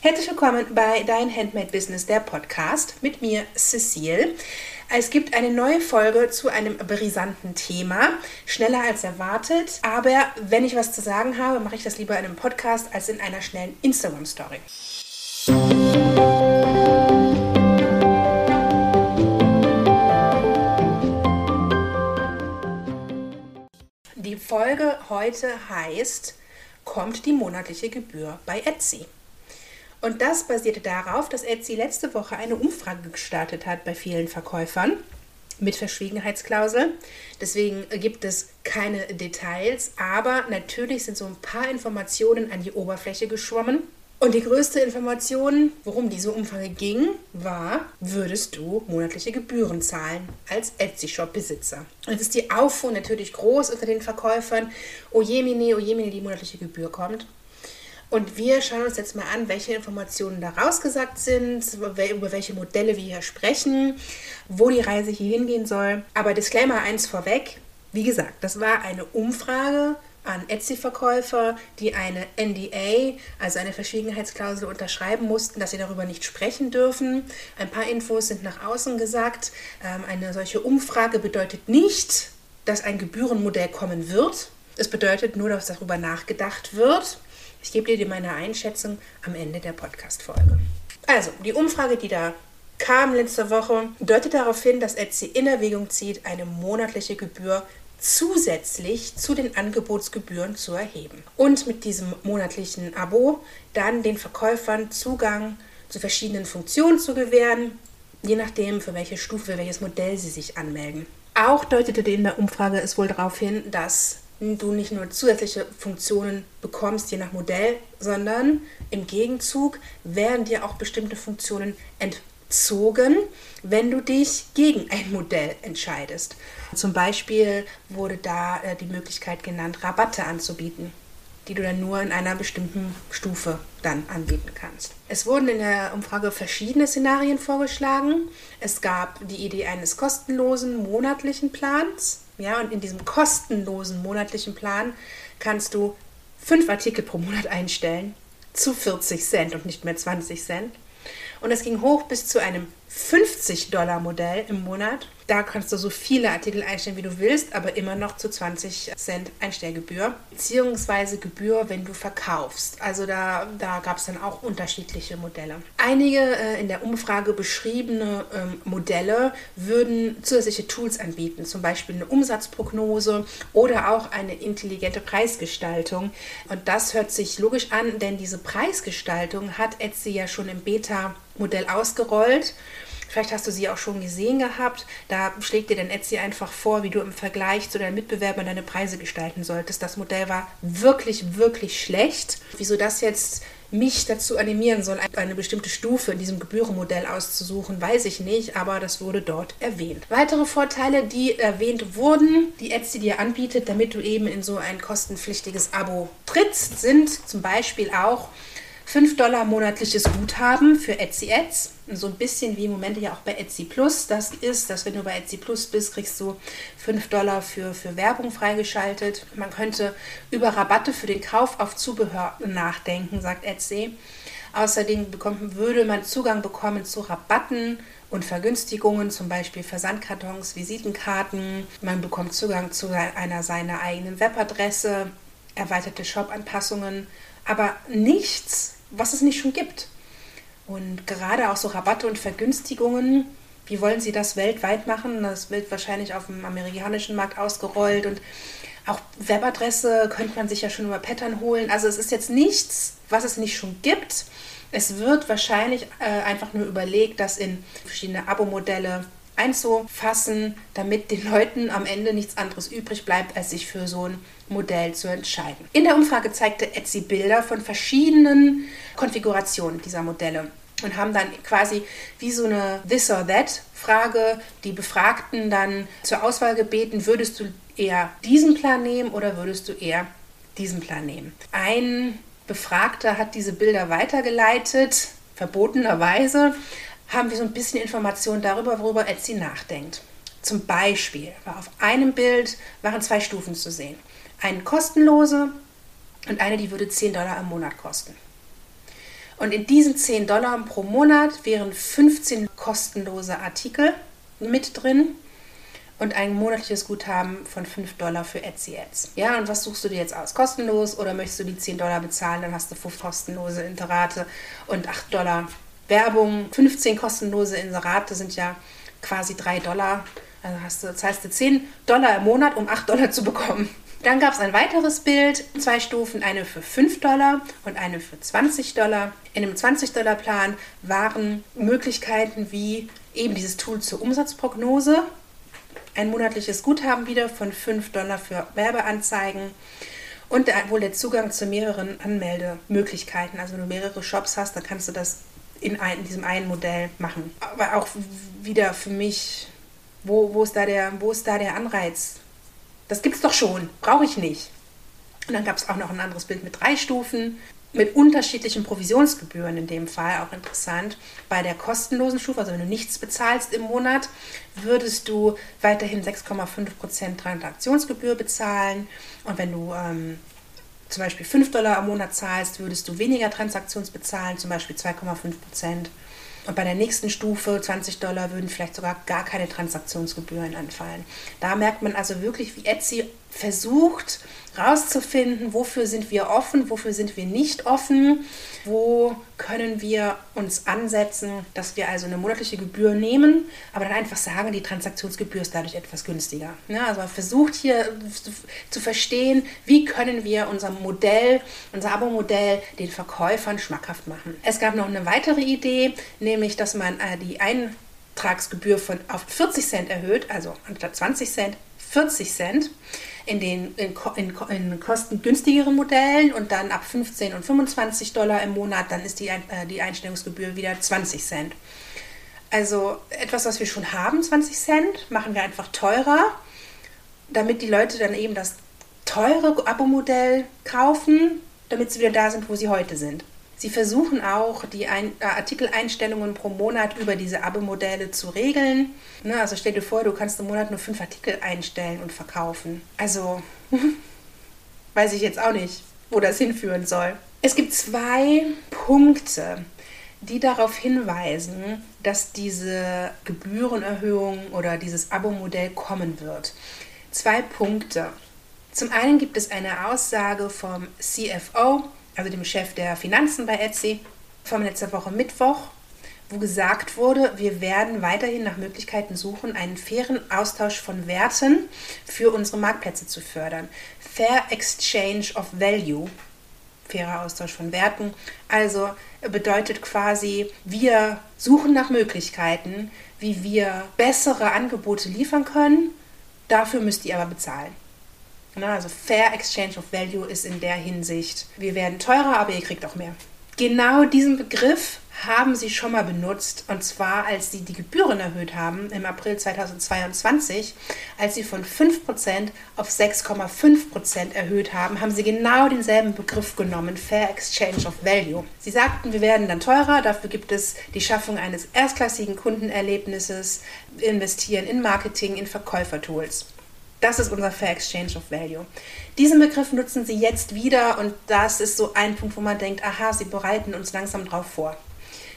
Herzlich willkommen bei Dein Handmade Business, der Podcast mit mir, Cecile. Es gibt eine neue Folge zu einem brisanten Thema, schneller als erwartet. Aber wenn ich was zu sagen habe, mache ich das lieber in einem Podcast als in einer schnellen Instagram-Story. Die Folge heute heißt, kommt die monatliche Gebühr bei Etsy? Und das basierte darauf, dass Etsy letzte Woche eine Umfrage gestartet hat bei vielen Verkäufern mit Verschwiegenheitsklausel. Deswegen gibt es keine Details, aber natürlich sind so ein paar Informationen an die Oberfläche geschwommen. Und die größte Information, worum diese Umfrage ging, war, würdest du monatliche Gebühren zahlen als Etsy-Shop-Besitzer? Und jetzt ist die Aufruhr natürlich groß unter den Verkäufern. Ojemine, ojemine, die monatliche Gebühr kommt. Und wir schauen uns jetzt mal an, welche Informationen da rausgesagt sind, über welche Modelle wir hier sprechen, wo die Reise hier hingehen soll. Aber Disclaimer eins vorweg. Wie gesagt, das war eine Umfrage an Etsy-Verkäufer, die eine NDA, also eine Verschwiegenheitsklausel, unterschreiben mussten, dass sie darüber nicht sprechen dürfen. Ein paar Infos sind nach außen gesagt. Ähm, eine solche Umfrage bedeutet nicht, dass ein Gebührenmodell kommen wird. Es bedeutet nur, dass darüber nachgedacht wird. Ich gebe dir meine Einschätzung am Ende der Podcast-Folge. Also, die Umfrage, die da kam letzte Woche, deutet darauf hin, dass Etsy in Erwägung zieht, eine monatliche Gebühr zusätzlich zu den Angebotsgebühren zu erheben. Und mit diesem monatlichen Abo dann den Verkäufern Zugang zu verschiedenen Funktionen zu gewähren, je nachdem, für welche Stufe, welches Modell sie sich anmelden. Auch deutete in der Umfrage es wohl darauf hin, dass du nicht nur zusätzliche Funktionen bekommst, je nach Modell, sondern im Gegenzug werden dir auch bestimmte Funktionen entzogen, wenn du dich gegen ein Modell entscheidest. Zum Beispiel wurde da äh, die Möglichkeit genannt, Rabatte anzubieten, die du dann nur in einer bestimmten Stufe dann anbieten kannst. Es wurden in der Umfrage verschiedene Szenarien vorgeschlagen. Es gab die Idee eines kostenlosen monatlichen Plans ja, und in diesem kostenlosen monatlichen Plan kannst du fünf Artikel pro Monat einstellen zu 40 Cent und nicht mehr 20 Cent. Und es ging hoch bis zu einem 50-Dollar-Modell im Monat. Da kannst du so viele Artikel einstellen, wie du willst, aber immer noch zu 20 Cent Einstellgebühr. Beziehungsweise Gebühr, wenn du verkaufst. Also da, da gab es dann auch unterschiedliche Modelle. Einige äh, in der Umfrage beschriebene ähm, Modelle würden zusätzliche Tools anbieten, zum Beispiel eine Umsatzprognose oder auch eine intelligente Preisgestaltung. Und das hört sich logisch an, denn diese Preisgestaltung hat Etsy ja schon im Beta-Modell ausgerollt. Vielleicht hast du sie auch schon gesehen gehabt. Da schlägt dir dann Etsy einfach vor, wie du im Vergleich zu deinen Mitbewerbern deine Preise gestalten solltest. Das Modell war wirklich, wirklich schlecht. Wieso das jetzt mich dazu animieren soll, eine bestimmte Stufe in diesem Gebührenmodell auszusuchen, weiß ich nicht, aber das wurde dort erwähnt. Weitere Vorteile, die erwähnt wurden, die Etsy dir anbietet, damit du eben in so ein kostenpflichtiges Abo trittst, sind zum Beispiel auch 5 Dollar monatliches Guthaben für Etsy Ads. So ein bisschen wie im Moment ja auch bei Etsy Plus. Das ist, dass wenn du bei Etsy Plus bist, kriegst du 5 Dollar für, für Werbung freigeschaltet. Man könnte über Rabatte für den Kauf auf Zubehör nachdenken, sagt Etsy. Außerdem bekommt, würde man Zugang bekommen zu Rabatten und Vergünstigungen, zum Beispiel Versandkartons, Visitenkarten. Man bekommt Zugang zu einer seiner eigenen Webadresse, erweiterte Shop-Anpassungen, aber nichts, was es nicht schon gibt. Und gerade auch so Rabatte und Vergünstigungen, wie wollen Sie das weltweit machen? Das wird wahrscheinlich auf dem amerikanischen Markt ausgerollt und auch Webadresse könnte man sich ja schon über Pattern holen. Also es ist jetzt nichts, was es nicht schon gibt. Es wird wahrscheinlich äh, einfach nur überlegt, das in verschiedene Abo-Modelle einzufassen, damit den Leuten am Ende nichts anderes übrig bleibt, als sich für so ein Modell zu entscheiden. In der Umfrage zeigte Etsy Bilder von verschiedenen Konfigurationen dieser Modelle und haben dann quasi wie so eine This or That Frage die Befragten dann zur Auswahl gebeten, würdest du eher diesen Plan nehmen oder würdest du eher diesen Plan nehmen. Ein Befragter hat diese Bilder weitergeleitet, verbotenerweise, haben wir so ein bisschen Informationen darüber, worüber Etsy nachdenkt. Zum Beispiel war auf einem Bild waren zwei Stufen zu sehen. Eine kostenlose und eine, die würde 10 Dollar im Monat kosten. Und in diesen 10 Dollar pro Monat wären 15 kostenlose Artikel mit drin und ein monatliches Guthaben von 5 Dollar für Etsy Ads. Ja, und was suchst du dir jetzt aus? Kostenlos oder möchtest du die 10 Dollar bezahlen? Dann hast du 5 kostenlose Interate und 8 Dollar Werbung. 15 kostenlose Inserate sind ja quasi 3 Dollar. Also hast du, zahlst du 10 Dollar im Monat, um 8 Dollar zu bekommen. Dann gab es ein weiteres Bild, zwei Stufen, eine für 5 Dollar und eine für 20 Dollar. In dem 20-Dollar-Plan waren Möglichkeiten wie eben dieses Tool zur Umsatzprognose, ein monatliches Guthaben wieder von 5 Dollar für Werbeanzeigen und wohl der Zugang zu mehreren Anmeldemöglichkeiten. Also wenn du mehrere Shops hast, dann kannst du das in, ein, in diesem einen Modell machen. Aber auch wieder für mich, wo, wo, ist da der, wo ist da der Anreiz? Das gibt's doch schon, brauche ich nicht. Und dann gab es auch noch ein anderes Bild mit drei Stufen, mit unterschiedlichen Provisionsgebühren in dem Fall, auch interessant. Bei der kostenlosen Stufe, also wenn du nichts bezahlst im Monat, würdest du weiterhin 6,5% Transaktionsgebühr bezahlen. Und wenn du ähm, zum Beispiel 5 Dollar am Monat zahlst, würdest du weniger Transaktionsbezahlen, zum Beispiel 2,5%. Und bei der nächsten Stufe, 20 Dollar, würden vielleicht sogar gar keine Transaktionsgebühren anfallen. Da merkt man also wirklich, wie Etsy versucht rauszufinden, wofür sind wir offen, wofür sind wir nicht offen, wo können wir uns ansetzen, dass wir also eine monatliche Gebühr nehmen, aber dann einfach sagen, die Transaktionsgebühr ist dadurch etwas günstiger. Ja, also man versucht hier zu verstehen, wie können wir unser Modell, unser Abo-Modell den Verkäufern schmackhaft machen. Es gab noch eine weitere Idee, nämlich, dass man äh, die Eintragsgebühr von auf 40 Cent erhöht, also anstatt 20 Cent 40 Cent in den in, in, in kostengünstigeren Modellen und dann ab 15 und 25 Dollar im Monat, dann ist die, äh, die Einstellungsgebühr wieder 20 Cent. Also etwas, was wir schon haben, 20 Cent, machen wir einfach teurer, damit die Leute dann eben das teure Abo-Modell kaufen, damit sie wieder da sind, wo sie heute sind. Sie versuchen auch, die Ein äh, Artikeleinstellungen pro Monat über diese Abo-Modelle zu regeln. Ne, also stell dir vor, du kannst im Monat nur fünf Artikel einstellen und verkaufen. Also weiß ich jetzt auch nicht, wo das hinführen soll. Es gibt zwei Punkte, die darauf hinweisen, dass diese Gebührenerhöhung oder dieses Abo-Modell kommen wird. Zwei Punkte. Zum einen gibt es eine Aussage vom CFO, also dem Chef der Finanzen bei Etsy, von letzter Woche Mittwoch, wo gesagt wurde, wir werden weiterhin nach Möglichkeiten suchen, einen fairen Austausch von Werten für unsere Marktplätze zu fördern. Fair Exchange of Value, fairer Austausch von Werten, also bedeutet quasi, wir suchen nach Möglichkeiten, wie wir bessere Angebote liefern können, dafür müsst ihr aber bezahlen. Also Fair Exchange of Value ist in der Hinsicht, wir werden teurer, aber ihr kriegt auch mehr. Genau diesen Begriff haben sie schon mal benutzt, und zwar als sie die Gebühren erhöht haben im April 2022, als sie von 5% auf 6,5% erhöht haben, haben sie genau denselben Begriff genommen, Fair Exchange of Value. Sie sagten, wir werden dann teurer, dafür gibt es die Schaffung eines erstklassigen Kundenerlebnisses, investieren in Marketing, in Verkäufertools. Das ist unser Fair Exchange of Value. Diesen Begriff nutzen sie jetzt wieder und das ist so ein Punkt, wo man denkt, aha, sie bereiten uns langsam drauf vor.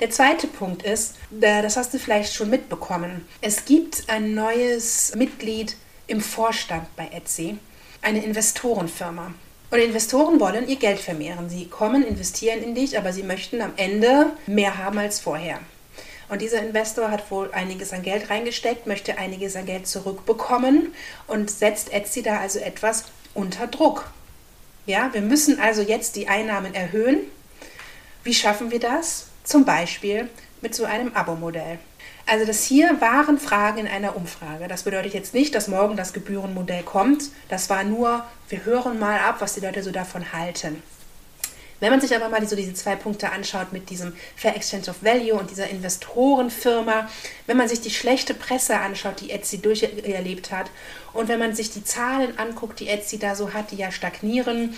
Der zweite Punkt ist, das hast du vielleicht schon mitbekommen, es gibt ein neues Mitglied im Vorstand bei Etsy, eine Investorenfirma. Und Investoren wollen ihr Geld vermehren. Sie kommen, investieren in dich, aber sie möchten am Ende mehr haben als vorher. Und dieser Investor hat wohl einiges an Geld reingesteckt, möchte einiges an Geld zurückbekommen und setzt Etsy da also etwas unter Druck. Ja, wir müssen also jetzt die Einnahmen erhöhen. Wie schaffen wir das? Zum Beispiel mit so einem Abo-Modell. Also das hier waren Fragen in einer Umfrage. Das bedeutet jetzt nicht, dass morgen das Gebührenmodell kommt. Das war nur, wir hören mal ab, was die Leute so davon halten. Wenn man sich aber mal so diese zwei Punkte anschaut mit diesem Fair Exchange of Value und dieser Investorenfirma, wenn man sich die schlechte Presse anschaut, die Etsy durcherlebt hat und wenn man sich die Zahlen anguckt, die Etsy da so hat, die ja stagnieren,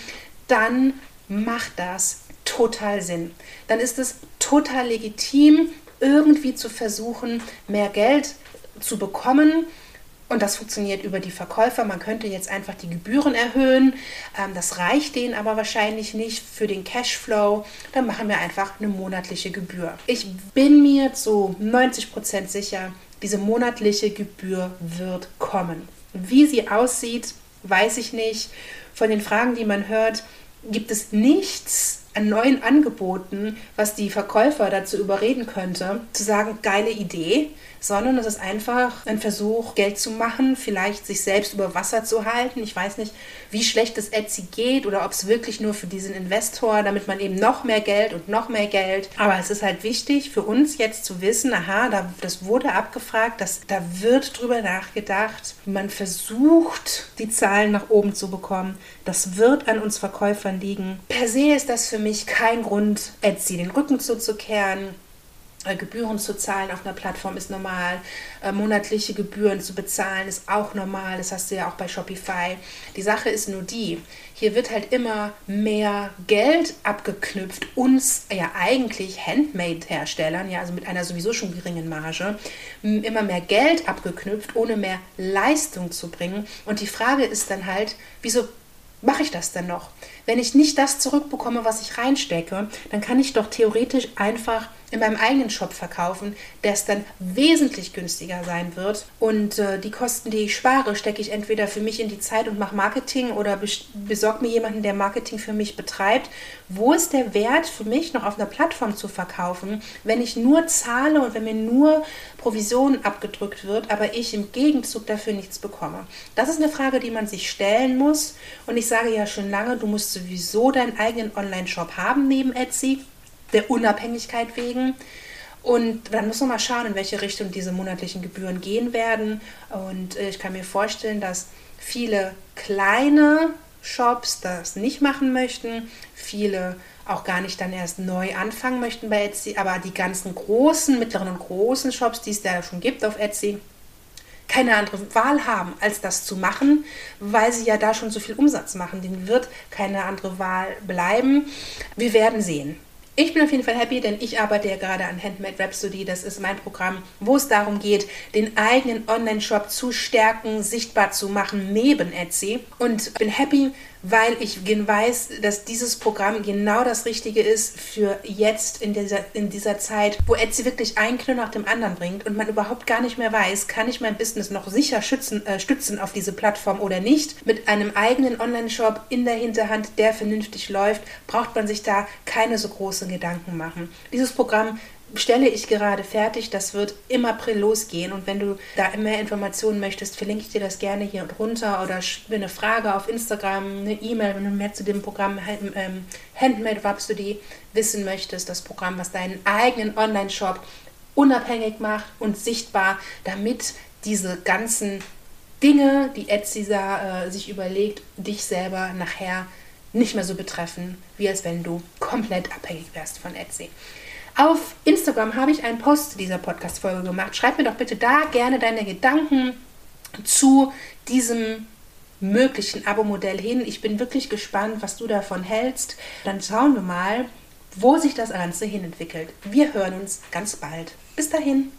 dann macht das total Sinn. Dann ist es total legitim, irgendwie zu versuchen, mehr Geld zu bekommen Und das funktioniert über die Verkäufer. Man könnte jetzt einfach die Gebühren erhöhen. Ähm, das reicht denen aber wahrscheinlich nicht für den Cashflow. Dann machen wir einfach eine monatliche Gebühr. Ich bin mir zu 90 Prozent sicher, diese monatliche Gebühr wird kommen. Wie sie aussieht, weiß ich nicht. Von den Fragen, die man hört, gibt es nichts an neuen Angeboten, was die Verkäufer dazu überreden könnte, zu sagen, geile Idee, sondern es ist einfach ein Versuch, Geld zu machen, vielleicht sich selbst über Wasser zu halten. Ich weiß nicht, wie schlecht es Etsy geht oder ob es wirklich nur für diesen Investor, damit man eben noch mehr Geld und noch mehr Geld. Aber es ist halt wichtig für uns jetzt zu wissen, aha, da, das wurde abgefragt, dass, da wird drüber nachgedacht. Man versucht, die Zahlen nach oben zu bekommen. Das wird an uns Verkäufern liegen. Per se ist das für mich kein Grund, Etsy den Rücken zuzukehren Gebühren zu zahlen auf einer Plattform ist normal. Äh, monatliche Gebühren zu bezahlen ist auch normal. Das hast du ja auch bei Shopify. Die Sache ist nur die, hier wird halt immer mehr Geld abgeknüpft, uns ja eigentlich Handmade-Herstellern, ja, also mit einer sowieso schon geringen Marge, immer mehr Geld abgeknüpft, ohne mehr Leistung zu bringen. Und die Frage ist dann halt, wieso mache ich das denn noch? Wenn ich nicht das zurückbekomme, was ich reinstecke, dann kann ich doch theoretisch einfach in meinem eigenen Shop verkaufen, der es dann wesentlich günstiger sein wird. Und äh, die Kosten, die ich spare, stecke ich entweder für mich in die Zeit und mache Marketing oder besorge mir jemanden, der Marketing für mich betreibt. Wo ist der Wert für mich, noch auf einer Plattform zu verkaufen, wenn ich nur zahle und wenn mir nur Provision abgedrückt wird, aber ich im Gegenzug dafür nichts bekomme? Das ist eine Frage, die man sich stellen muss. Und ich sage ja schon lange, du musst sowieso deinen eigenen Online-Shop haben neben Etsy der Unabhängigkeit wegen. Und dann muss man mal schauen, in welche Richtung diese monatlichen Gebühren gehen werden. Und äh, ich kann mir vorstellen, dass viele kleine Shops das nicht machen möchten, viele auch gar nicht dann erst neu anfangen möchten bei Etsy, aber die ganzen großen, mittleren und großen Shops, die es da schon gibt auf Etsy, keine andere Wahl haben, als das zu machen, weil sie ja da schon so viel Umsatz machen. Denen wird keine andere Wahl bleiben. Wir werden sehen. Ich bin auf jeden Fall happy, denn ich arbeite ja gerade an Handmade Rhapsody. Das ist mein Programm, wo es darum geht, den eigenen Online-Shop zu stärken, sichtbar zu machen neben Etsy. Und bin happy, weil ich weiß, dass dieses Programm genau das Richtige ist für jetzt in dieser, in dieser Zeit, wo Etsy wirklich einen Kilo nach dem anderen bringt und man überhaupt gar nicht mehr weiß, kann ich mein Business noch sicher schützen, äh, stützen auf diese Plattform oder nicht. Mit einem eigenen Online-Shop in der Hinterhand, der vernünftig läuft, braucht man sich da keine so großen Gedanken machen. Dieses Programm stelle ich gerade fertig. Das wird im April losgehen. Und wenn du da mehr Informationen möchtest, verlinke ich dir das gerne hier drunter oder eine Frage auf Instagram, eine E-Mail, wenn du mehr zu dem Programm ähm, Handmade Rhapsody wissen möchtest. Das Programm, was deinen eigenen Online-Shop unabhängig macht und sichtbar, damit diese ganzen Dinge, die Etsy äh, sich überlegt, dich selber nachher nicht mehr so betreffen, wie als wenn du komplett abhängig wärst von Etsy. Auf Instagram habe ich einen Post zu dieser Podcast-Folge gemacht. Schreib mir doch bitte da gerne deine Gedanken zu diesem möglichen Abo-Modell hin. Ich bin wirklich gespannt, was du davon hältst. Dann schauen wir mal, wo sich das Ganze hin entwickelt. Wir hören uns ganz bald. Bis dahin.